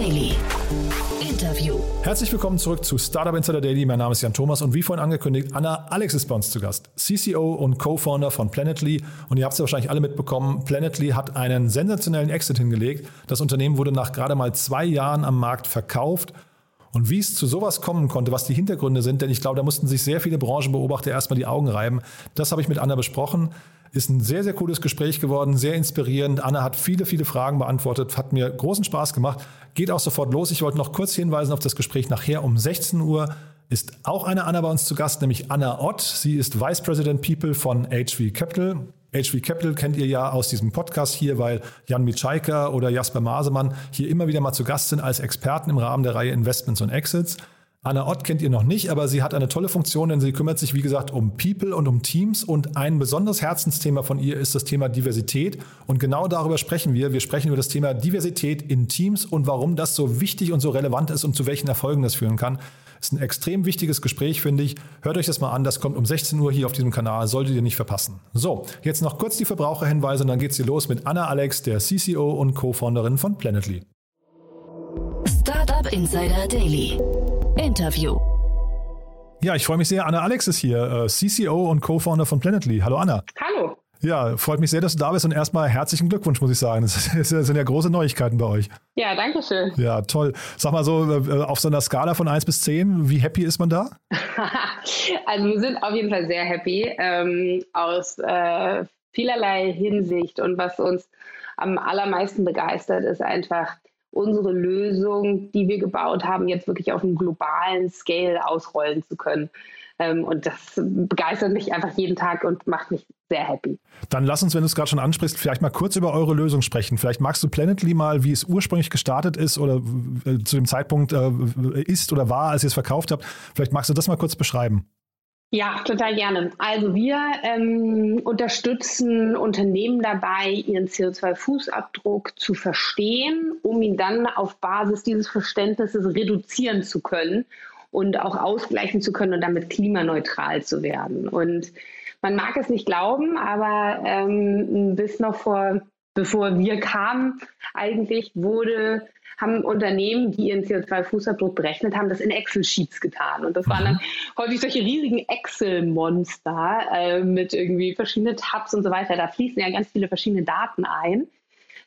Daily. Interview. Herzlich willkommen zurück zu Startup Insider Daily. Mein Name ist Jan Thomas und wie vorhin angekündigt, Anna Alex ist bei uns zu Gast. CCO und Co-Founder von Planetly. Und ihr habt es ja wahrscheinlich alle mitbekommen, Planetly hat einen sensationellen Exit hingelegt. Das Unternehmen wurde nach gerade mal zwei Jahren am Markt verkauft. Und wie es zu sowas kommen konnte, was die Hintergründe sind, denn ich glaube, da mussten sich sehr viele Branchenbeobachter erstmal die Augen reiben. Das habe ich mit Anna besprochen. Ist ein sehr, sehr cooles Gespräch geworden, sehr inspirierend. Anna hat viele, viele Fragen beantwortet, hat mir großen Spaß gemacht. Geht auch sofort los. Ich wollte noch kurz hinweisen auf das Gespräch nachher um 16 Uhr ist auch eine Anna bei uns zu Gast, nämlich Anna Ott. Sie ist Vice President People von HV Capital. HV Capital kennt ihr ja aus diesem Podcast hier, weil Jan Mitschaiker oder Jasper Masemann hier immer wieder mal zu Gast sind als Experten im Rahmen der Reihe Investments und Exits. Anna Ott kennt ihr noch nicht, aber sie hat eine tolle Funktion, denn sie kümmert sich, wie gesagt, um People und um Teams. Und ein besonderes Herzensthema von ihr ist das Thema Diversität. Und genau darüber sprechen wir. Wir sprechen über das Thema Diversität in Teams und warum das so wichtig und so relevant ist und zu welchen Erfolgen das führen kann. Das ist ein extrem wichtiges Gespräch, finde ich. Hört euch das mal an. Das kommt um 16 Uhr hier auf diesem Kanal. Solltet ihr nicht verpassen. So, jetzt noch kurz die Verbraucherhinweise und dann geht's hier los mit Anna Alex, der CCO und Co-Founderin von Planetly. Startup Insider Daily. Interview. Ja, ich freue mich sehr. Anna Alex ist hier, äh, CCO und Co-Founder von Planetly. Hallo Anna. Hallo. Ja, freut mich sehr, dass du da bist und erstmal herzlichen Glückwunsch, muss ich sagen. Das sind ja große Neuigkeiten bei euch. Ja, danke schön. Ja, toll. Sag mal so, äh, auf so einer Skala von 1 bis 10, wie happy ist man da? also wir sind auf jeden Fall sehr happy ähm, aus äh, vielerlei Hinsicht und was uns am allermeisten begeistert, ist einfach, unsere Lösung, die wir gebaut haben, jetzt wirklich auf einem globalen Scale ausrollen zu können. Ähm, und das begeistert mich einfach jeden Tag und macht mich sehr happy. Dann lass uns, wenn du es gerade schon ansprichst, vielleicht mal kurz über eure Lösung sprechen. Vielleicht magst du Planetly mal, wie es ursprünglich gestartet ist oder äh, zu dem Zeitpunkt äh, ist oder war, als ihr es verkauft habt. Vielleicht magst du das mal kurz beschreiben. Ja, total gerne. Also wir ähm, unterstützen Unternehmen dabei, ihren CO2-Fußabdruck zu verstehen, um ihn dann auf Basis dieses Verständnisses reduzieren zu können und auch ausgleichen zu können und damit klimaneutral zu werden. Und man mag es nicht glauben, aber ähm, bis noch vor, bevor wir kamen, eigentlich wurde haben Unternehmen, die ihren CO2-Fußabdruck berechnet haben, das in Excel-Sheets getan. Und das waren dann mhm. häufig solche riesigen Excel-Monster äh, mit irgendwie verschiedenen Tabs und so weiter. Da fließen ja ganz viele verschiedene Daten ein.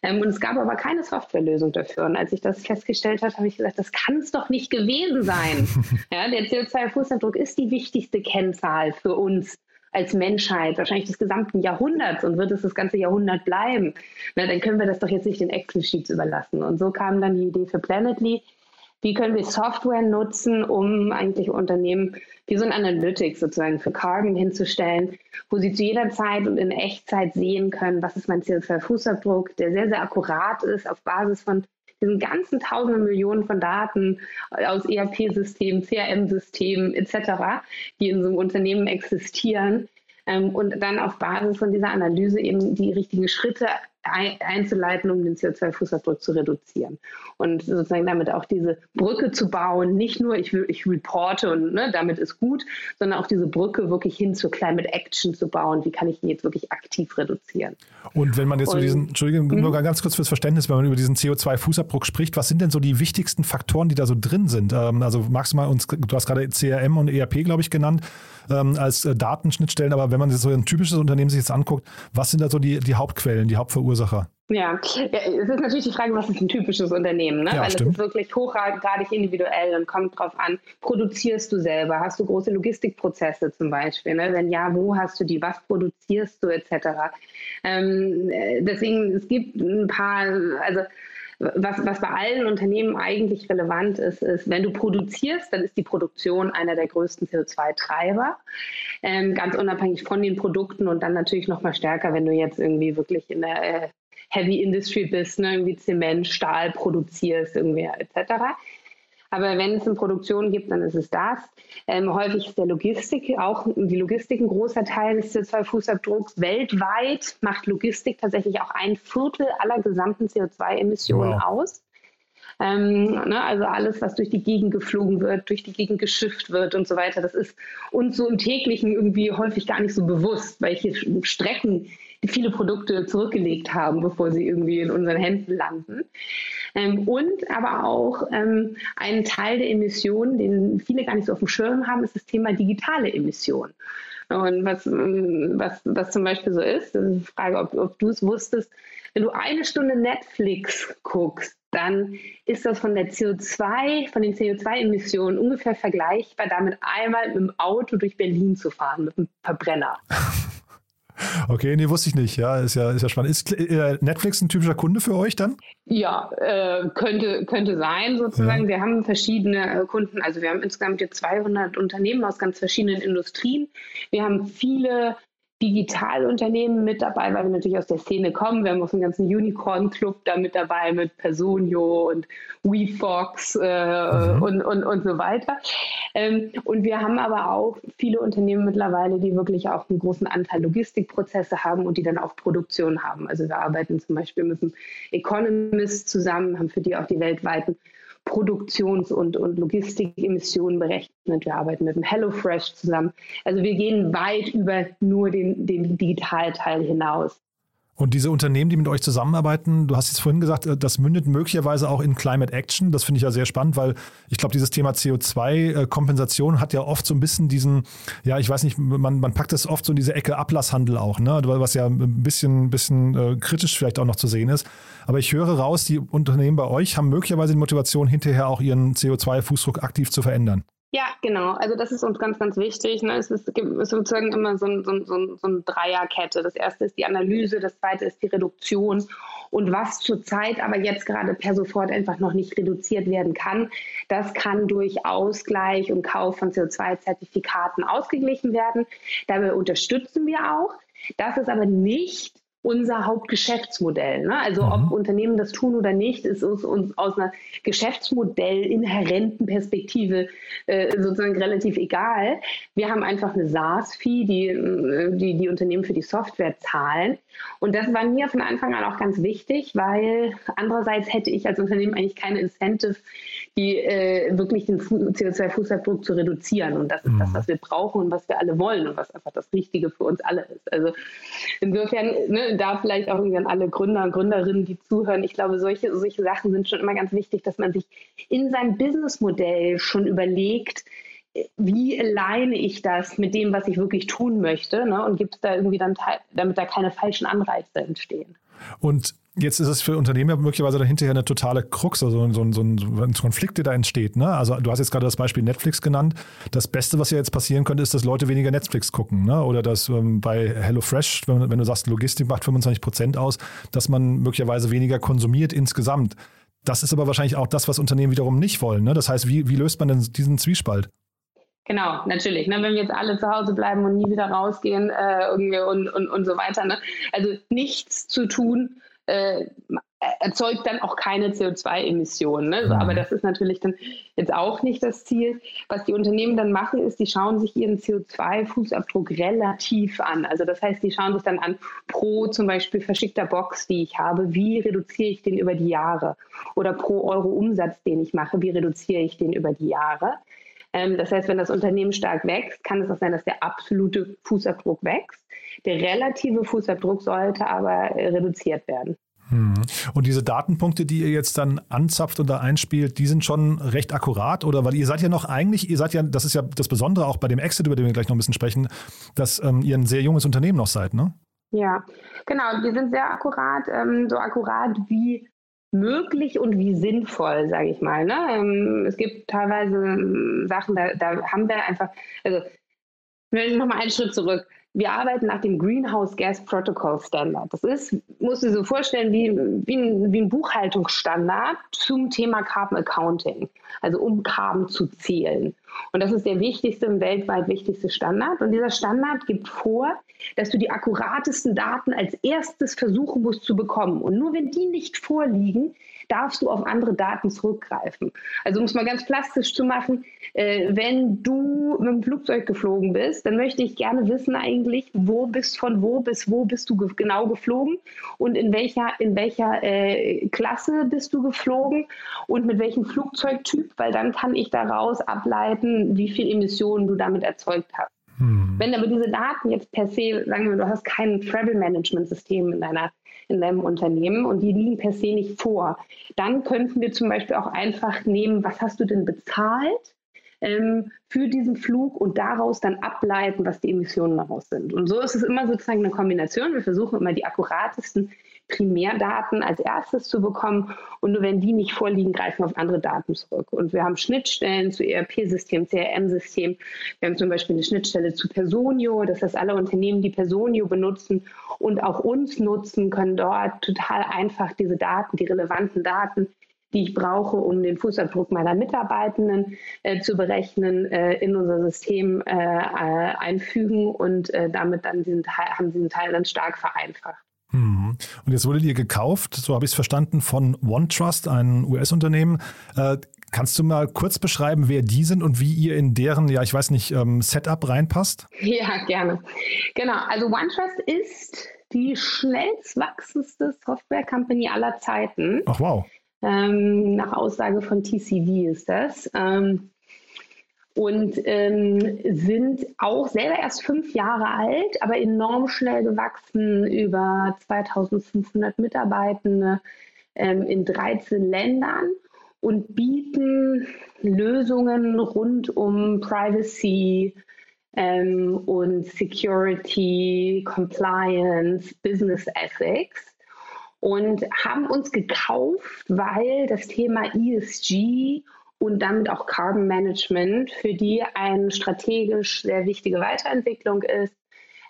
Ähm, und es gab aber keine Softwarelösung dafür. Und als ich das festgestellt habe, habe ich gesagt, das kann es doch nicht gewesen sein. ja, der CO2-Fußabdruck ist die wichtigste Kennzahl für uns als Menschheit, wahrscheinlich des gesamten Jahrhunderts und wird es das ganze Jahrhundert bleiben, na, dann können wir das doch jetzt nicht den Excel-Sheets überlassen. Und so kam dann die Idee für Planetly. Wie können wir Software nutzen, um eigentlich Unternehmen wie so ein Analytics sozusagen für Carbon hinzustellen, wo sie zu jeder Zeit und in Echtzeit sehen können, was ist mein CO2-Fußabdruck, der sehr, sehr akkurat ist auf Basis von diesen ganzen tausenden Millionen von Daten aus ERP-Systemen, CRM-Systemen etc., die in so einem Unternehmen existieren. Ähm, und dann auf Basis von dieser Analyse eben die richtigen Schritte einzuleiten, um den CO2-Fußabdruck zu reduzieren. Und sozusagen damit auch diese Brücke zu bauen, nicht nur ich, ich reporte und ne, damit ist gut, sondern auch diese Brücke wirklich hin zur Climate Action zu bauen. Wie kann ich ihn jetzt wirklich aktiv reduzieren? Und wenn man jetzt und, über diesen, Entschuldigung, nur mhm. ganz kurz fürs Verständnis, wenn man über diesen CO2-Fußabdruck spricht, was sind denn so die wichtigsten Faktoren, die da so drin sind? Ähm, also magst du mal uns, du hast gerade CRM und ERP, glaube ich, genannt, ähm, als äh, Datenschnittstellen, aber wenn man so ein typisches Unternehmen sich jetzt anguckt, was sind da so die, die Hauptquellen, die Hauptverursacher? Ja. ja, es ist natürlich die Frage, was ist ein typisches Unternehmen? Ne? Ja, Weil stimmt. es ist wirklich hochgradig individuell und kommt drauf an, produzierst du selber? Hast du große Logistikprozesse zum Beispiel? Ne? Wenn ja, wo hast du die? Was produzierst du etc.? Ähm, äh, deswegen, es gibt ein paar, also was, was bei allen Unternehmen eigentlich relevant ist, ist, wenn du produzierst, dann ist die Produktion einer der größten CO2-Treiber, ähm, ganz unabhängig von den Produkten und dann natürlich noch mal stärker, wenn du jetzt irgendwie wirklich in der äh, Heavy Industry bist, ne, irgendwie Zement, Stahl produzierst, irgendwie etc. Aber wenn es eine Produktion gibt, dann ist es das. Ähm, häufig ist der Logistik auch die Logistik ein großer Teil des CO2-Fußabdrucks. Weltweit macht Logistik tatsächlich auch ein Viertel aller gesamten CO2-Emissionen wow. aus. Ähm, ne, also alles, was durch die Gegend geflogen wird, durch die Gegend geschifft wird und so weiter, das ist uns so im täglichen irgendwie häufig gar nicht so bewusst, welche Strecken viele Produkte zurückgelegt haben, bevor sie irgendwie in unseren Händen landen. Ähm, und aber auch ähm, ein Teil der Emissionen, den viele gar nicht so auf dem Schirm haben, ist das Thema digitale Emissionen. Und was, was, was zum Beispiel so ist, das ist die Frage, ob, ob du es wusstest, wenn du eine Stunde Netflix guckst, dann ist das von der CO2, von den CO2-Emissionen ungefähr vergleichbar, damit einmal mit dem Auto durch Berlin zu fahren, mit einem Verbrenner. Okay, nee, wusste ich nicht. Ja, ist ja, ist ja spannend. Ist äh, Netflix ein typischer Kunde für euch dann? Ja, äh, könnte, könnte sein sozusagen. Ja. Wir haben verschiedene äh, Kunden. Also wir haben insgesamt jetzt 200 Unternehmen aus ganz verschiedenen Industrien. Wir haben viele Digitalunternehmen mit dabei, weil wir natürlich aus der Szene kommen. Wir haben auch einen ganzen Unicorn-Club da mit dabei mit Personio und WeFox äh, mhm. und, und, und so weiter. Ähm, und wir haben aber auch viele Unternehmen mittlerweile, die wirklich auch einen großen Anteil Logistikprozesse haben und die dann auch Produktion haben. Also wir arbeiten zum Beispiel mit dem Economist zusammen, haben für die auch die weltweiten Produktions- und, und Logistikemissionen berechnet. Wir arbeiten mit dem HelloFresh zusammen. Also wir gehen weit über nur den, den Digitalteil hinaus. Und diese Unternehmen, die mit euch zusammenarbeiten, du hast jetzt vorhin gesagt, äh, das mündet möglicherweise auch in Climate Action. Das finde ich ja sehr spannend, weil ich glaube, dieses Thema CO2-Kompensation hat ja oft so ein bisschen diesen, ja, ich weiß nicht, man, man packt das oft so in diese Ecke Ablasshandel auch, ne? was ja ein bisschen, bisschen äh, kritisch vielleicht auch noch zu sehen ist. Aber ich höre raus, die Unternehmen bei euch haben möglicherweise die Motivation, hinterher auch ihren CO2-Fußdruck aktiv zu verändern. Ja, genau. Also das ist uns ganz, ganz wichtig. Ne? Es ist, sozusagen immer so, ein, so, ein, so eine Dreierkette. Das erste ist die Analyse, das zweite ist die Reduktion. Und was zurzeit aber jetzt gerade per sofort einfach noch nicht reduziert werden kann, das kann durch Ausgleich und Kauf von CO2-Zertifikaten ausgeglichen werden. Dabei unterstützen wir auch. Das ist aber nicht unser Hauptgeschäftsmodell. Ne? Also mhm. ob Unternehmen das tun oder nicht, ist uns, uns aus einer Geschäftsmodell inhärenten Perspektive äh, sozusagen relativ egal. Wir haben einfach eine SaaS-Fee, die, äh, die die Unternehmen für die Software zahlen. Und das war mir von Anfang an auch ganz wichtig, weil andererseits hätte ich als Unternehmen eigentlich keine Incentive, die äh, wirklich den CO2-Fußabdruck zu reduzieren. Und das ist mhm. das, was wir brauchen und was wir alle wollen und was einfach das Richtige für uns alle ist. Also insofern, ne, da vielleicht auch irgendwie an alle Gründer und Gründerinnen, die zuhören, ich glaube, solche, solche Sachen sind schon immer ganz wichtig, dass man sich in seinem Businessmodell schon überlegt, wie alleine ich das mit dem, was ich wirklich tun möchte? Ne? Und gibt es da irgendwie dann, damit da keine falschen Anreize entstehen? Und Jetzt ist es für Unternehmen möglicherweise dann hinterher eine totale Krux, also so, so, so ein Konflikt, der da entsteht. Ne? Also du hast jetzt gerade das Beispiel Netflix genannt. Das Beste, was ja jetzt passieren könnte, ist, dass Leute weniger Netflix gucken. Ne? Oder dass ähm, bei HelloFresh, wenn, wenn, du sagst, Logistik macht 25 Prozent aus, dass man möglicherweise weniger konsumiert insgesamt. Das ist aber wahrscheinlich auch das, was Unternehmen wiederum nicht wollen. Ne? Das heißt, wie, wie löst man denn diesen Zwiespalt? Genau, natürlich. Ne? Wenn wir jetzt alle zu Hause bleiben und nie wieder rausgehen äh, irgendwie und, und, und so weiter. Ne? Also nichts zu tun, äh, erzeugt dann auch keine CO2-Emissionen. Ne? Mhm. Aber das ist natürlich dann jetzt auch nicht das Ziel. Was die Unternehmen dann machen, ist, die schauen sich ihren CO2-Fußabdruck relativ an. Also das heißt, die schauen sich dann an pro zum Beispiel verschickter Box, die ich habe, wie reduziere ich den über die Jahre? Oder pro Euro Umsatz, den ich mache, wie reduziere ich den über die Jahre? Ähm, das heißt, wenn das Unternehmen stark wächst, kann es auch sein, dass der absolute Fußabdruck wächst. Der relative Fußabdruck sollte aber äh, reduziert werden. Hm. Und diese Datenpunkte, die ihr jetzt dann anzapft und da einspielt, die sind schon recht akkurat oder weil ihr seid ja noch eigentlich, ihr seid ja, das ist ja das Besondere auch bei dem Exit, über den wir gleich noch ein bisschen sprechen, dass ähm, ihr ein sehr junges Unternehmen noch seid, ne? Ja, genau. Die sind sehr akkurat, ähm, so akkurat wie möglich und wie sinnvoll, sage ich mal. Ne? Ähm, es gibt teilweise ähm, Sachen, da, da haben wir einfach, also nochmal einen Schritt zurück. Wir arbeiten nach dem Greenhouse Gas Protocol Standard. Das ist, musst du dir so vorstellen, wie, wie, ein, wie ein Buchhaltungsstandard zum Thema Carbon Accounting, also um Carbon zu zählen. Und das ist der wichtigste und weltweit wichtigste Standard. Und dieser Standard gibt vor, dass du die akkuratesten Daten als erstes versuchen musst zu bekommen. Und nur wenn die nicht vorliegen, darfst du auf andere Daten zurückgreifen. Also um es mal ganz plastisch zu machen, äh, wenn du mit dem Flugzeug geflogen bist, dann möchte ich gerne wissen eigentlich, wo bist von wo bis wo bist du ge genau geflogen und in welcher, in welcher äh, Klasse bist du geflogen und mit welchem Flugzeugtyp, weil dann kann ich daraus ableiten, wie viel Emissionen du damit erzeugt hast. Hm. Wenn aber diese Daten jetzt per se, sagen wir, du hast kein Travel Management System in deiner in deinem Unternehmen und die liegen per se nicht vor. Dann könnten wir zum Beispiel auch einfach nehmen, was hast du denn bezahlt? ähm, für diesen Flug und daraus dann ableiten, was die Emissionen daraus sind. Und so ist es immer sozusagen eine Kombination. Wir versuchen immer die akkuratesten Primärdaten als erstes zu bekommen und nur wenn die nicht vorliegen, greifen wir auf andere Daten zurück. Und wir haben Schnittstellen zu ERP-Systemen, CRM-Systemen. Wir haben zum Beispiel eine Schnittstelle zu Personio, das heißt, alle Unternehmen, die Personio benutzen und auch uns nutzen, können dort total einfach diese Daten, die relevanten Daten die ich brauche, um den Fußabdruck meiner Mitarbeitenden äh, zu berechnen, äh, in unser System äh, äh einfügen und äh, damit dann diesen Teil, haben diesen Teil dann stark vereinfacht. Mhm. Und jetzt wurdet ihr gekauft, so habe ich es verstanden, von OneTrust, ein US-Unternehmen. Äh, kannst du mal kurz beschreiben, wer die sind und wie ihr in deren, ja, ich weiß nicht, ähm, Setup reinpasst? Ja, gerne. Genau, also OneTrust ist die schnellst wachsendste Software-Company aller Zeiten. Ach wow. Ähm, nach Aussage von TCV ist das. Ähm, und ähm, sind auch selber erst fünf Jahre alt, aber enorm schnell gewachsen, über 2500 Mitarbeitende ähm, in 13 Ländern und bieten Lösungen rund um Privacy ähm, und Security, Compliance, Business Ethics und haben uns gekauft, weil das Thema ESG und damit auch Carbon Management für die eine strategisch sehr wichtige Weiterentwicklung ist.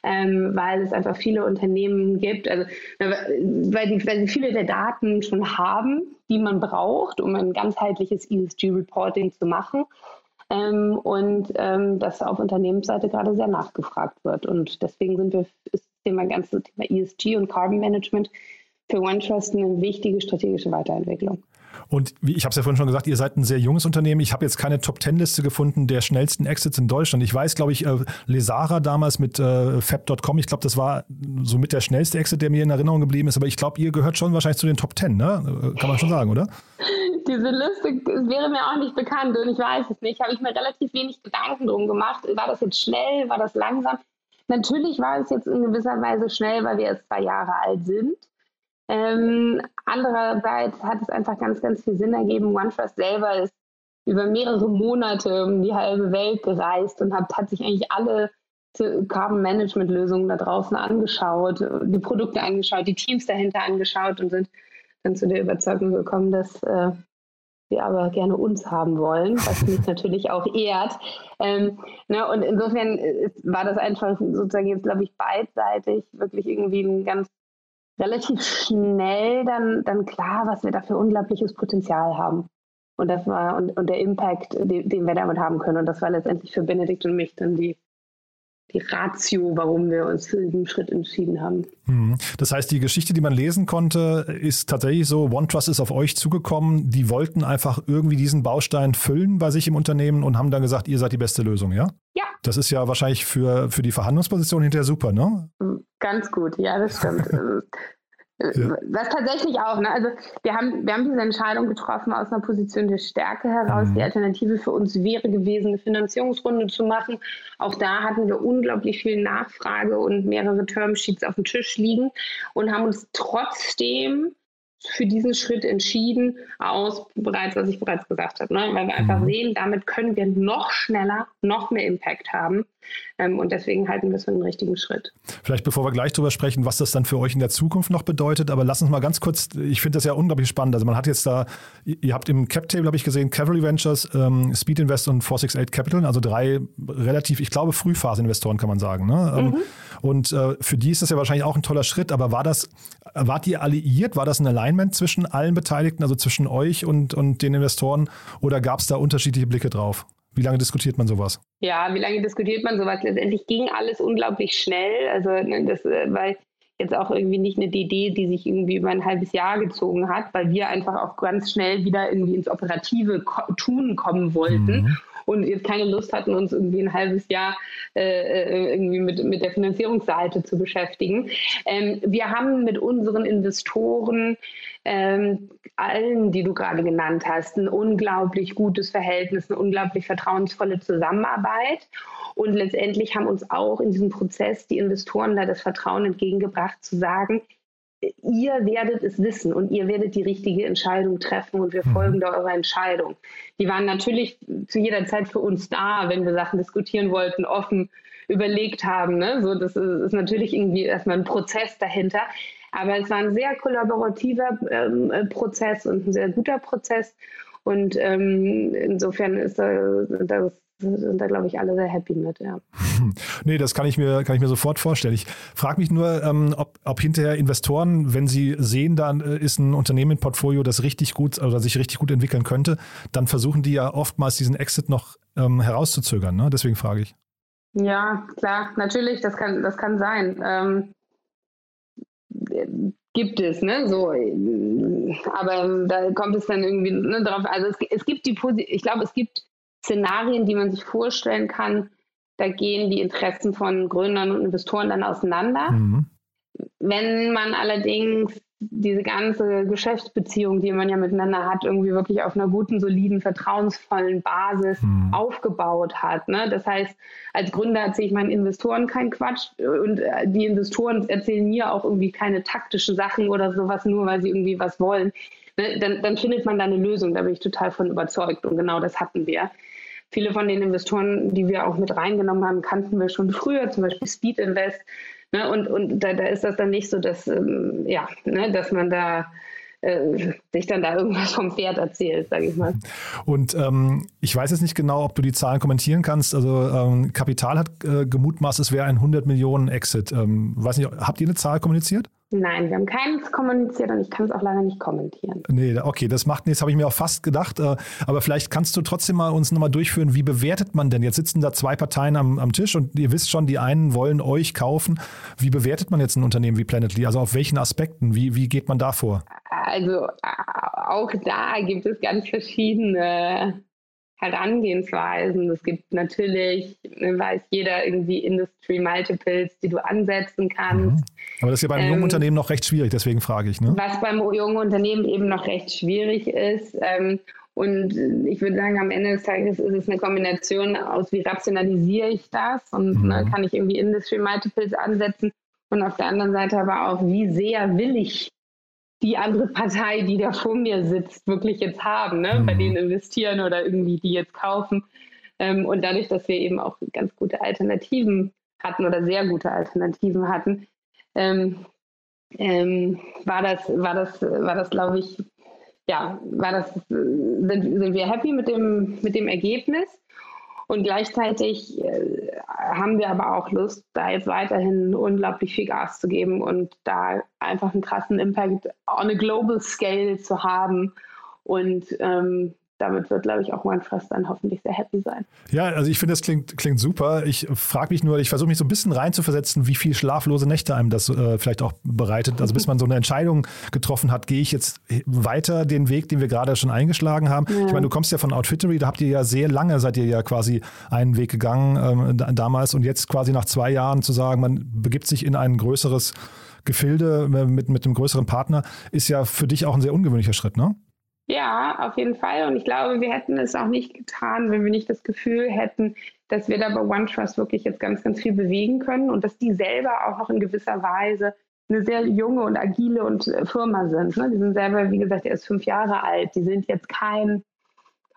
Ähm, weil es einfach viele Unternehmen gibt, also weil, die, weil sie viele der Daten schon haben, die man braucht, um ein ganzheitliches ESG-Reporting zu machen. Ähm, und ähm, das auf Unternehmensseite gerade sehr nachgefragt wird. Und deswegen sind wir, ist das Thema, ganze Thema ESG und Carbon Management für OneTrust eine wichtige strategische Weiterentwicklung. Und wie ich habe es ja vorhin schon gesagt, ihr seid ein sehr junges Unternehmen. Ich habe jetzt keine Top-10-Liste gefunden der schnellsten Exits in Deutschland. Ich weiß, glaube ich, äh, Lesara damals mit äh, Fab.com, ich glaube, das war so mit der schnellste Exit, der mir in Erinnerung geblieben ist. Aber ich glaube, ihr gehört schon wahrscheinlich zu den Top 10, ne? Äh, kann man schon sagen, oder? Diese Liste wäre mir auch nicht bekannt und ich weiß es nicht. Habe ich mir relativ wenig Gedanken drum gemacht. War das jetzt schnell? War das langsam? Natürlich war es jetzt in gewisser Weise schnell, weil wir erst zwei Jahre alt sind. Ähm, andererseits hat es einfach ganz, ganz viel Sinn ergeben. OneTrust selber ist über mehrere Monate um die halbe Welt gereist und hat, hat sich eigentlich alle Carbon Management Lösungen da draußen angeschaut, die Produkte angeschaut, die Teams dahinter angeschaut und sind dann zu der Überzeugung gekommen, dass äh, sie aber gerne uns haben wollen, was mich natürlich auch ehrt. Ähm, ne, und insofern ist, war das einfach sozusagen jetzt, glaube ich, beidseitig wirklich irgendwie ein ganz relativ schnell dann, dann klar, was wir da für unglaubliches Potenzial haben. Und das war, und, und der Impact, den, den wir damit haben können. Und das war letztendlich für Benedikt und mich dann die, die Ratio, warum wir uns für diesen Schritt entschieden haben. Mhm. Das heißt, die Geschichte, die man lesen konnte, ist tatsächlich so, OneTrust ist auf euch zugekommen, die wollten einfach irgendwie diesen Baustein füllen bei sich im Unternehmen und haben dann gesagt, ihr seid die beste Lösung, ja? Das ist ja wahrscheinlich für, für die Verhandlungsposition hinterher super, ne? Ganz gut, ja, das stimmt. Ja. Was tatsächlich auch, ne? also wir haben, wir haben diese Entscheidung getroffen aus einer Position der Stärke heraus. Mhm. Die Alternative für uns wäre gewesen, eine Finanzierungsrunde zu machen. Auch da hatten wir unglaublich viel Nachfrage und mehrere Termsheets auf dem Tisch liegen und haben uns trotzdem für diesen Schritt entschieden, aus bereits, was ich bereits gesagt habe, ne? weil wir einfach mhm. sehen, damit können wir noch schneller, noch mehr Impact haben. Ähm, und deswegen halten wir es für den richtigen Schritt. Vielleicht bevor wir gleich darüber sprechen, was das dann für euch in der Zukunft noch bedeutet, aber lass uns mal ganz kurz, ich finde das ja unglaublich spannend. Also man hat jetzt da, ihr habt im Cap-Table, habe ich gesehen, Cavalry Ventures, ähm, Speed Invest und 468 Capital, also drei relativ, ich glaube, Frühphase-Investoren kann man sagen. Ne? Ähm, mhm. Und äh, für die ist das ja wahrscheinlich auch ein toller Schritt, aber war das, wart ihr alliiert? War das ein Alignment zwischen allen Beteiligten, also zwischen euch und, und den Investoren oder gab es da unterschiedliche Blicke drauf? Wie lange diskutiert man sowas? Ja, wie lange diskutiert man sowas? Letztendlich ging alles unglaublich schnell. Also ne, das äh, war jetzt auch irgendwie nicht eine Idee, die sich irgendwie über ein halbes Jahr gezogen hat, weil wir einfach auch ganz schnell wieder irgendwie ins operative Tun kommen wollten. Mhm und jetzt keine Lust hatten, uns irgendwie ein halbes Jahr äh, äh, irgendwie mit, mit der Finanzierungsseite zu beschäftigen. Ähm, wir haben mit unseren Investoren ähm, allen, die du gerade genannt hast, ein unglaublich gutes Verhältnis, eine unglaublich vertrauensvolle Zusammenarbeit. Und letztendlich haben uns auch in diesem Prozess die Investoren da das Vertrauen entgegengebracht, zu sagen, ihr werdet es wissen und ihr werdet die richtige Entscheidung treffen und wir mhm. folgen da eurer Entscheidung. Die waren natürlich zu jeder Zeit für uns da, wenn wir Sachen diskutieren wollten, offen überlegt haben. Ne? So, das ist, natürlich irgendwie erstmal ein Prozess dahinter. Aber es war ein sehr kollaborativer ähm, äh, Prozess und ein sehr guter Prozess. Und ähm, insofern ist da, das sind da, glaube ich, alle sehr happy mit, ja. Nee, das kann ich mir, kann ich mir sofort vorstellen. Ich frage mich nur, ähm, ob, ob hinterher Investoren, wenn sie sehen, da äh, ist ein Unternehmen im Portfolio, das richtig gut oder sich richtig gut entwickeln könnte, dann versuchen die ja oftmals diesen Exit noch ähm, herauszuzögern. Ne? Deswegen frage ich. Ja, klar, natürlich, das kann, das kann sein. Ähm, gibt es, ne? So, aber da kommt es dann irgendwie ne, drauf. Also es, es gibt die ich glaube, es gibt Szenarien, die man sich vorstellen kann, da gehen die Interessen von Gründern und Investoren dann auseinander. Mhm. Wenn man allerdings diese ganze Geschäftsbeziehung, die man ja miteinander hat, irgendwie wirklich auf einer guten, soliden, vertrauensvollen Basis mhm. aufgebaut hat. Ne? Das heißt, als Gründer erzähle ich meinen Investoren keinen Quatsch und äh, die Investoren erzählen mir auch irgendwie keine taktischen Sachen oder sowas, nur weil sie irgendwie was wollen. Ne? Dann, dann findet man da eine Lösung, da bin ich total von überzeugt und genau das hatten wir. Viele von den Investoren, die wir auch mit reingenommen haben, kannten wir schon früher, zum Beispiel Speed Invest. Ne? Und, und da, da ist das dann nicht so, dass, ähm, ja, ne, dass man da äh, sich dann da irgendwas vom Pferd erzählt, sage ich mal. Und ähm, ich weiß jetzt nicht genau, ob du die Zahlen kommentieren kannst. Also ähm, Kapital hat äh, gemutmaßt, es wäre ein 100 Millionen Exit. Ähm, weiß nicht, habt ihr eine Zahl kommuniziert? Nein, wir haben keins kommuniziert und ich kann es auch leider nicht kommentieren. Nee, okay, das macht nichts, habe ich mir auch fast gedacht. Äh, aber vielleicht kannst du trotzdem mal uns nochmal durchführen, wie bewertet man denn? Jetzt sitzen da zwei Parteien am, am Tisch und ihr wisst schon, die einen wollen euch kaufen. Wie bewertet man jetzt ein Unternehmen wie Planetly? Also auf welchen Aspekten? Wie, wie geht man da vor? Also auch da gibt es ganz verschiedene Herangehensweisen. Es gibt natürlich, weiß jeder, irgendwie Industry Multiples, die du ansetzen kannst. Mhm. Aber das ist ja beim ähm, jungen Unternehmen noch recht schwierig, deswegen frage ich. Ne? Was beim jungen Unternehmen eben noch recht schwierig ist. Ähm, und ich würde sagen, am Ende des Tages ist es eine Kombination aus, wie rationalisiere ich das und mhm. ne, kann ich irgendwie Industry Multiples ansetzen und auf der anderen Seite aber auch, wie sehr will ich die andere Partei, die da vor mir sitzt, wirklich jetzt haben, ne? Mhm. bei denen investieren oder irgendwie die jetzt kaufen. Ähm, und dadurch, dass wir eben auch ganz gute Alternativen hatten oder sehr gute Alternativen hatten, ähm, ähm, war das, war das, war das, glaube ich, ja, war das, sind, sind wir happy mit dem, mit dem Ergebnis. Und gleichzeitig äh, haben wir aber auch Lust, da jetzt weiterhin unglaublich viel Gas zu geben und da einfach einen krassen Impact on a global scale zu haben. Und ähm, damit wird, glaube ich, auch OneTrust dann hoffentlich sehr happy sein. Ja, also ich finde, das klingt, klingt super. Ich frage mich nur, ich versuche mich so ein bisschen reinzuversetzen, wie viel schlaflose Nächte einem das äh, vielleicht auch bereitet. Also bis man so eine Entscheidung getroffen hat, gehe ich jetzt weiter den Weg, den wir gerade schon eingeschlagen haben. Ja. Ich meine, du kommst ja von Outfittery, da habt ihr ja sehr lange, seid ihr ja quasi einen Weg gegangen ähm, damals und jetzt quasi nach zwei Jahren zu sagen, man begibt sich in ein größeres Gefilde äh, mit, mit einem größeren Partner, ist ja für dich auch ein sehr ungewöhnlicher Schritt, ne? Ja, auf jeden Fall. Und ich glaube, wir hätten es auch nicht getan, wenn wir nicht das Gefühl hätten, dass wir da bei OneTrust wirklich jetzt ganz, ganz viel bewegen können und dass die selber auch noch in gewisser Weise eine sehr junge und agile und äh, Firma sind. Ne? Die sind selber, wie gesagt, erst fünf Jahre alt. Die sind jetzt kein,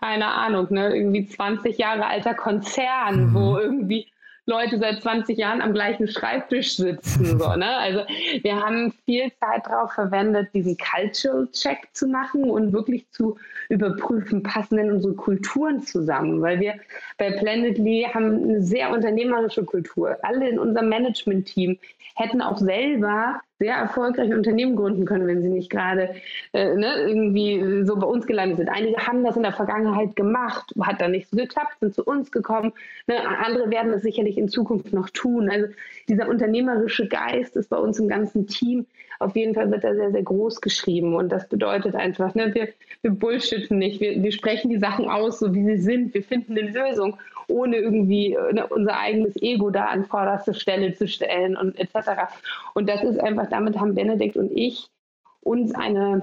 keine Ahnung, ne, irgendwie 20 Jahre alter Konzern, mhm. wo irgendwie Leute seit 20 Jahren am gleichen Schreibtisch sitzen. So, ne? Also wir haben viel Zeit darauf verwendet, diesen Cultural Check zu machen und wirklich zu überprüfen, passen denn unsere Kulturen zusammen? Weil wir bei Planetly haben eine sehr unternehmerische Kultur. Alle in unserem Management-Team hätten auch selber sehr erfolgreich Unternehmen gründen können, wenn sie nicht gerade äh, ne, irgendwie so bei uns gelandet sind. Einige haben das in der Vergangenheit gemacht, hat dann nicht so geklappt, sind zu uns gekommen. Ne, andere werden es sicherlich in Zukunft noch tun. Also dieser unternehmerische Geist ist bei uns im ganzen Team auf jeden Fall wird er sehr, sehr groß geschrieben. Und das bedeutet einfach, ne, wir, wir bullshitten nicht, wir, wir sprechen die Sachen aus, so wie sie sind, wir finden eine Lösung ohne irgendwie ne, unser eigenes Ego da an vorderste Stelle zu stellen und etc. Und das ist einfach, damit haben Benedikt und ich uns eine,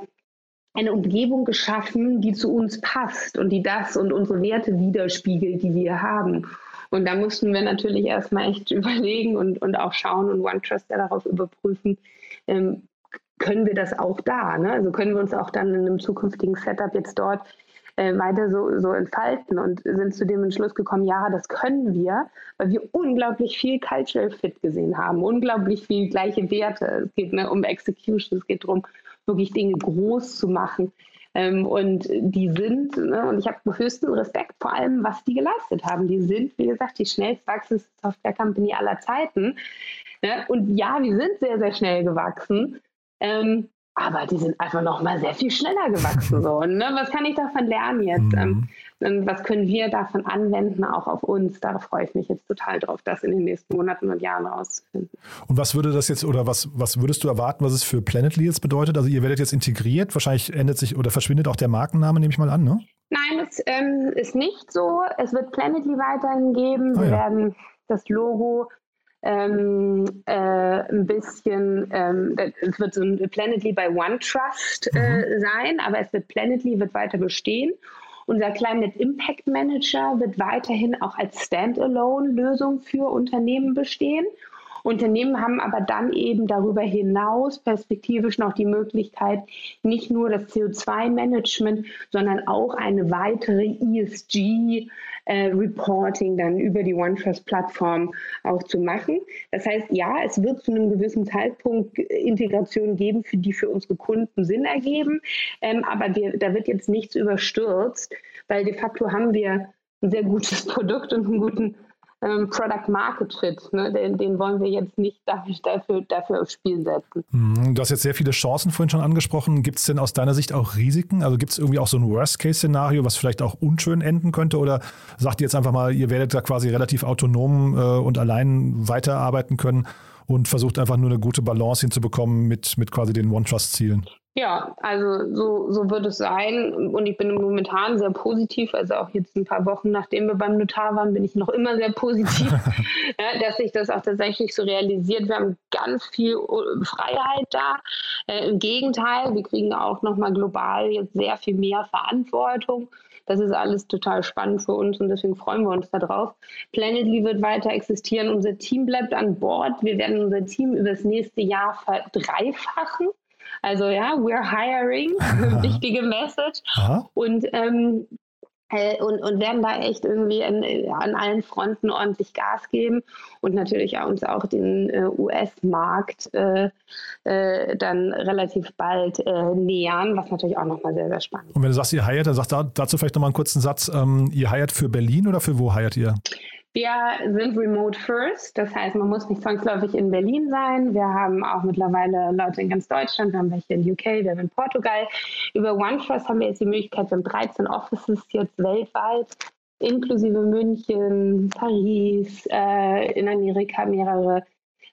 eine Umgebung geschaffen, die zu uns passt und die das und unsere Werte widerspiegelt, die wir haben. Und da mussten wir natürlich erstmal echt überlegen und, und auch schauen und OneTrust ja darauf überprüfen, ähm, können wir das auch da? Ne? Also können wir uns auch dann in einem zukünftigen Setup jetzt dort äh, weiter so, so entfalten und sind zu dem Entschluss gekommen, ja, das können wir, weil wir unglaublich viel Cultural Fit gesehen haben, unglaublich viel gleiche Werte. Es geht ne, um Execution, es geht darum, wirklich Dinge groß zu machen. Ähm, und die sind, ne, und ich habe höchsten Respekt vor allem, was die geleistet haben. Die sind, wie gesagt, die schnellst wachsende Software Company aller Zeiten. Ne? Und ja, wir sind sehr, sehr schnell gewachsen. Ähm, aber die sind einfach noch mal sehr viel schneller gewachsen. So. Ne, was kann ich davon lernen jetzt? Mhm. Ähm, was können wir davon anwenden, auch auf uns? Da freue ich mich jetzt total drauf, das in den nächsten Monaten und Jahren rauszufinden. Und was würde das jetzt oder was, was würdest du erwarten, was es für Planetly jetzt bedeutet? Also ihr werdet jetzt integriert, wahrscheinlich ändert sich oder verschwindet auch der Markenname, nehme ich mal an, ne? Nein, es ähm, ist nicht so. Es wird Planetly weiterhin geben. Ah, wir ja. werden das Logo ähm, äh, ein bisschen, ähm, es wird so ein Planetly by OneTrust äh, mhm. sein, aber es wird Planetly wird weiter bestehen. Unser Climate Impact Manager wird weiterhin auch als Standalone-Lösung für Unternehmen bestehen. Unternehmen haben aber dann eben darüber hinaus perspektivisch noch die Möglichkeit, nicht nur das CO2-Management, sondern auch eine weitere ESG äh, dann über die OneTrust-Plattform auch zu machen. Das heißt, ja, es wird zu einem gewissen Zeitpunkt Integration geben, für die für unsere Kunden Sinn ergeben, ähm, aber wir, da wird jetzt nichts überstürzt, weil de facto haben wir ein sehr gutes Produkt und einen guten ähm, Product Market Fit. Ne? Den, den, wollen wir jetzt nicht dafür, dafür aufs Spiel setzen. Mhm, du hast jetzt sehr viele Chancen vorhin schon angesprochen. Gibt es denn aus deiner Sicht auch Risiken? Also gibt es irgendwie auch so ein Worst-Case-Szenario, was vielleicht auch unschön enden könnte? Oder sagt ihr jetzt einfach mal, ihr werdet da quasi relativ autonom äh, und allein weiterarbeiten können und versucht einfach nur eine gute Balance hinzubekommen mit, mit quasi den OneTrust-Zielen? Ja, also so, so wird es sein. Und ich bin momentan sehr positiv. Also auch jetzt ein paar Wochen, nachdem wir beim Notar waren, bin ich noch immer sehr positiv, ja, dass sich das auch tatsächlich so realisiert. Wir haben ganz viel äh, Freiheit da. Äh, Im Gegenteil, wir kriegen auch nochmal global jetzt sehr viel mehr Verantwortung. Das ist alles total spannend für uns und deswegen freuen wir uns darauf. Planetly wird weiter existieren. Unser Team bleibt an Bord. Wir werden unser Team über das nächste Jahr verdreifachen. Also ja, we're hiring, wichtige Message. Aha. Und ähm, äh, und, und, werden da echt irgendwie an, an, allen Fronten ordentlich Gas geben und natürlich auch uns auch den äh, US-Markt äh, äh, dann relativ bald äh, nähern, was natürlich auch nochmal sehr, sehr spannend ist. Und wenn du sagst, ihr heiert, dann sag da, dazu vielleicht nochmal einen kurzen Satz. Ähm, ihr heiert für Berlin oder für wo heiert ihr? Wir sind remote first, das heißt, man muss nicht zwangsläufig in Berlin sein. Wir haben auch mittlerweile Leute in ganz Deutschland, wir haben welche in UK, wir haben in Portugal. Über OneTrust haben wir jetzt die Möglichkeit, wir haben 13 Offices jetzt weltweit, inklusive München, Paris, äh, in Amerika mehrere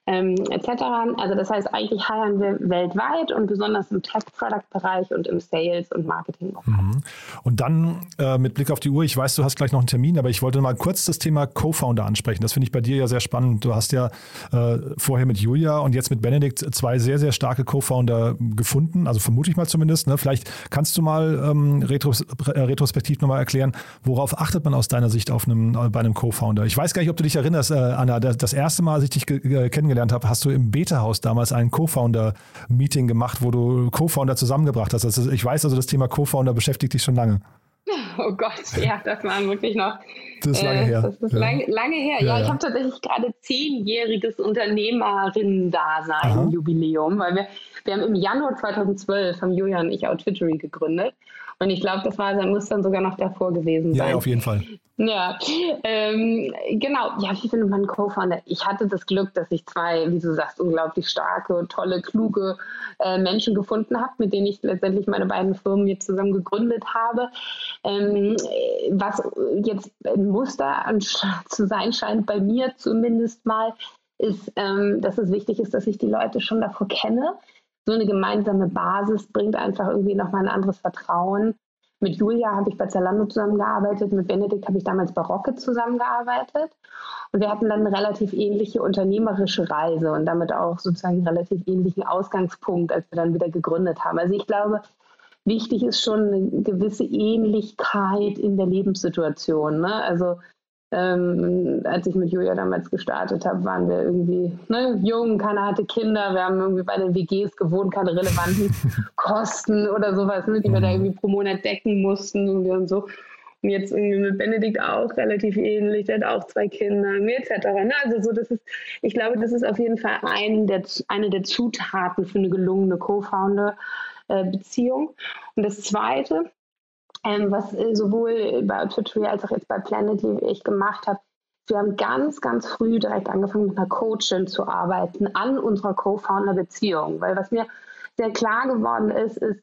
ähm, etc. Also das heißt, eigentlich heiern wir weltweit und besonders im Tech-Product-Bereich und im Sales und Marketing. Mhm. Und dann äh, mit Blick auf die Uhr, ich weiß, du hast gleich noch einen Termin, aber ich wollte mal kurz das Thema Co-Founder ansprechen. Das finde ich bei dir ja sehr spannend. Du hast ja äh, vorher mit Julia und jetzt mit Benedikt zwei sehr, sehr starke Co-Founder gefunden, also vermute ich mal zumindest. Ne? Vielleicht kannst du mal ähm, retros äh, retrospektiv nochmal erklären, worauf achtet man aus deiner Sicht auf einem, äh, bei einem Co-Founder? Ich weiß gar nicht, ob du dich erinnerst, äh, Anna, das, das erste Mal, als ich dich kennengelernt kennengelernt habe, hast du im Beta-Haus damals ein Co-Founder-Meeting gemacht, wo du Co-Founder zusammengebracht hast. Also ich weiß also, das Thema Co-Founder beschäftigt dich schon lange. Oh Gott, ja, das war wirklich noch. Das ist lange äh, her. Das ist ja. lange, lange her. Ja, ja, ja. ich habe tatsächlich gerade zehnjähriges Unternehmerinnen-Dasein-Jubiläum, weil wir, wir haben im Januar 2012 haben Julian und ich Outfittery gegründet. Und ich glaube, das war, muss dann sogar noch davor gewesen sein. Ja, auf jeden Fall. Ja, ähm, genau. Ja, wie findet man Co-Founder? Ich hatte das Glück, dass ich zwei, wie du sagst, unglaublich starke, tolle, kluge äh, Menschen gefunden habe, mit denen ich letztendlich meine beiden Firmen jetzt zusammen gegründet habe. Ähm, was jetzt ein Muster zu sein scheint, bei mir zumindest mal, ist, ähm, dass es wichtig ist, dass ich die Leute schon davor kenne so eine gemeinsame Basis bringt einfach irgendwie nochmal ein anderes Vertrauen. Mit Julia habe ich bei Zalando zusammengearbeitet, mit Benedikt habe ich damals bei Rocket zusammengearbeitet. Und wir hatten dann eine relativ ähnliche unternehmerische Reise und damit auch sozusagen einen relativ ähnlichen Ausgangspunkt, als wir dann wieder gegründet haben. Also ich glaube, wichtig ist schon eine gewisse Ähnlichkeit in der Lebenssituation. Ne? Also Ähm, als ich mit Julia damals gestartet habe, waren wir irgendwie ne, jung, keiner hatte Kinder, wir haben irgendwie bei den WGs gewohnt, keine relevanten Kosten oder sowas, ne, die wir da mhm. irgendwie pro Monat decken mussten und so. Und jetzt irgendwie mit Benedikt auch relativ ähnlich, der hat auch zwei Kinder, etc. Ne? Also so, das ist, ich glaube, das ist auf jeden Fall ein der, eine der Zutaten für eine gelungene Co-Founder-Beziehung. Und das Zweite, ähm, was äh, sowohl bei Tutorial als auch jetzt bei Planetly ich gemacht habe, wir haben ganz, ganz früh direkt angefangen, mit einer Coachin zu arbeiten an unserer Co-Founder-Beziehung. Weil was mir sehr klar geworden ist, ist,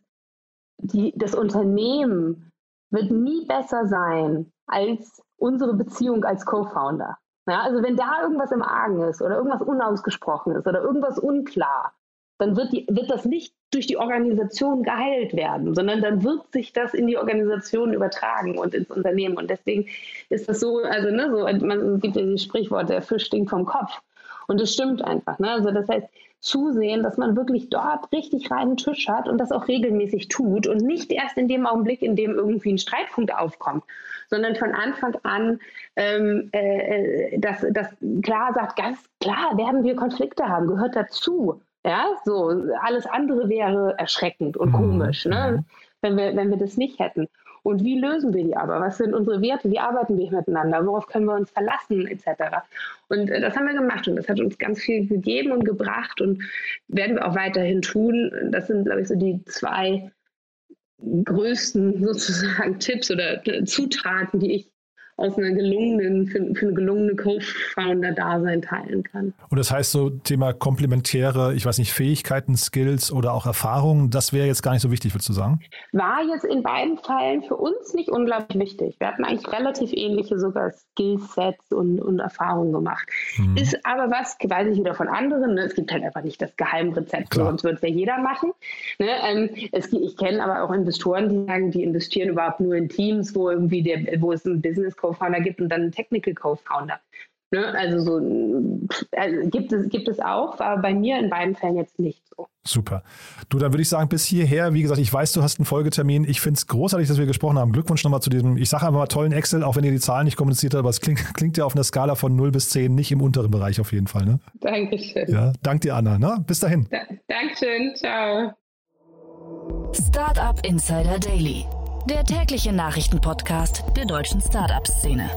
die, das Unternehmen wird nie besser sein als unsere Beziehung als Co-Founder. Ja, also wenn da irgendwas im Argen ist oder irgendwas unausgesprochen ist oder irgendwas unklar, dann wird, die, wird das nicht durch die Organisation geheilt werden, sondern dann wird sich das in die Organisation übertragen und ins Unternehmen. Und deswegen ist das so, also ne, so, man gibt ja dieses Sprichwort, der Fisch stinkt vom Kopf. Und das stimmt einfach. Ne? Also das heißt, zusehen, dass man wirklich dort richtig reinen Tisch hat und das auch regelmäßig tut und nicht erst in dem Augenblick, in dem irgendwie ein Streitpunkt aufkommt, sondern von Anfang an, ähm, äh, äh dass, dass klar sagt, ganz klar werden wir Konflikte haben, gehört dazu. Ja, so alles andere wäre erschreckend und mhm. komisch, ne? wenn, wir, wenn wir das nicht hätten. Und wie lösen wir die aber? Was sind unsere Werte? Wie arbeiten wir miteinander? Worauf können wir uns verlassen, etc. Und äh, das haben wir gemacht und das hat uns ganz viel gegeben und gebracht und werden wir auch weiterhin tun. Das sind, glaube ich, so die zwei größten sozusagen Tipps oder äh, Zutaten, die ich aus einer gelungenen, für, für eine gelungene Co-Founder-Dasein teilen kann. Und das heißt so Thema komplementäre, ich weiß nicht, Fähigkeiten, Skills oder auch Erfahrungen, das wäre jetzt gar nicht so wichtig, würdest du sagen? War jetzt in beiden Fällen für uns nicht unglaublich wichtig. Wir hatten eigentlich relativ ähnliche sogar Skillsets und, und Erfahrungen gemacht. Mhm. Ist aber was, weiß ich wieder von anderen, ne? es gibt halt einfach nicht das Geheimrezept, Klar. sonst würde es ja jeder machen. Ne? Ähm, es, ich kenne aber auch Investoren, die sagen, die investieren überhaupt nur in Teams, wo irgendwie der, wo es ein Business Co-Founder gibt und dann einen Technical Co-Founder. Ne? Also so also gibt, es, gibt es auch, war bei mir in beiden Fällen jetzt nicht so. Super. Du, dann würde ich sagen, bis hierher, wie gesagt, ich weiß, du hast einen Folgetermin. Ich finde es großartig, dass wir gesprochen haben. Glückwunsch nochmal zu diesem, ich sage einfach mal tollen Excel, auch wenn ihr die Zahlen nicht kommuniziert habt, aber es klingt, klingt ja auf einer Skala von 0 bis 10 nicht im unteren Bereich auf jeden Fall. Ne? Dankeschön. Ja, dank dir, Anna. Ne? Bis dahin. Da, Dankeschön. Ciao. Startup Insider Daily der tägliche Nachrichtenpodcast der deutschen Startup-Szene.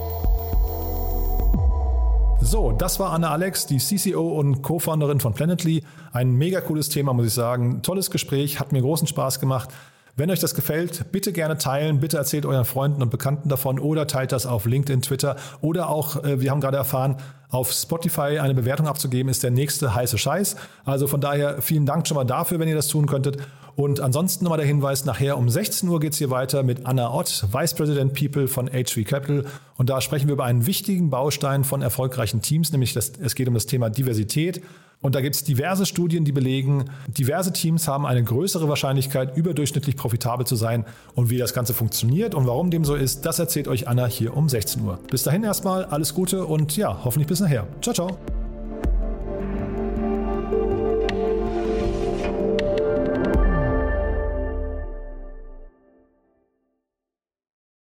So, das war Anna Alex, die CCO und Co-Founderin von Planetly. Ein mega cooles Thema, muss ich sagen. Tolles Gespräch, hat mir großen Spaß gemacht. Wenn euch das gefällt, bitte gerne teilen, bitte erzählt euren Freunden und Bekannten davon oder teilt das auf LinkedIn, Twitter oder auch, äh, wir haben gerade erfahren, auf Spotify eine Bewertung abzugeben, ist der nächste heiße Scheiß. Also von daher vielen Dank schon mal dafür, wenn ihr das tun könntet. Und ansonsten nochmal der Hinweis, nachher um 16 Uhr geht es hier weiter mit Anna Ott, Vice President People von HV Capital. Und da sprechen wir über einen wichtigen Baustein von erfolgreichen Teams, nämlich das, es geht um das Thema Diversität. Und da gibt es diverse Studien, die belegen, diverse Teams haben eine größere Wahrscheinlichkeit, überdurchschnittlich profitabel zu sein. Und wie das Ganze funktioniert und warum dem so ist, das erzählt euch Anna hier um 16 Uhr. Bis dahin erstmal alles Gute und ja, hoffentlich bis nachher. Ciao, ciao.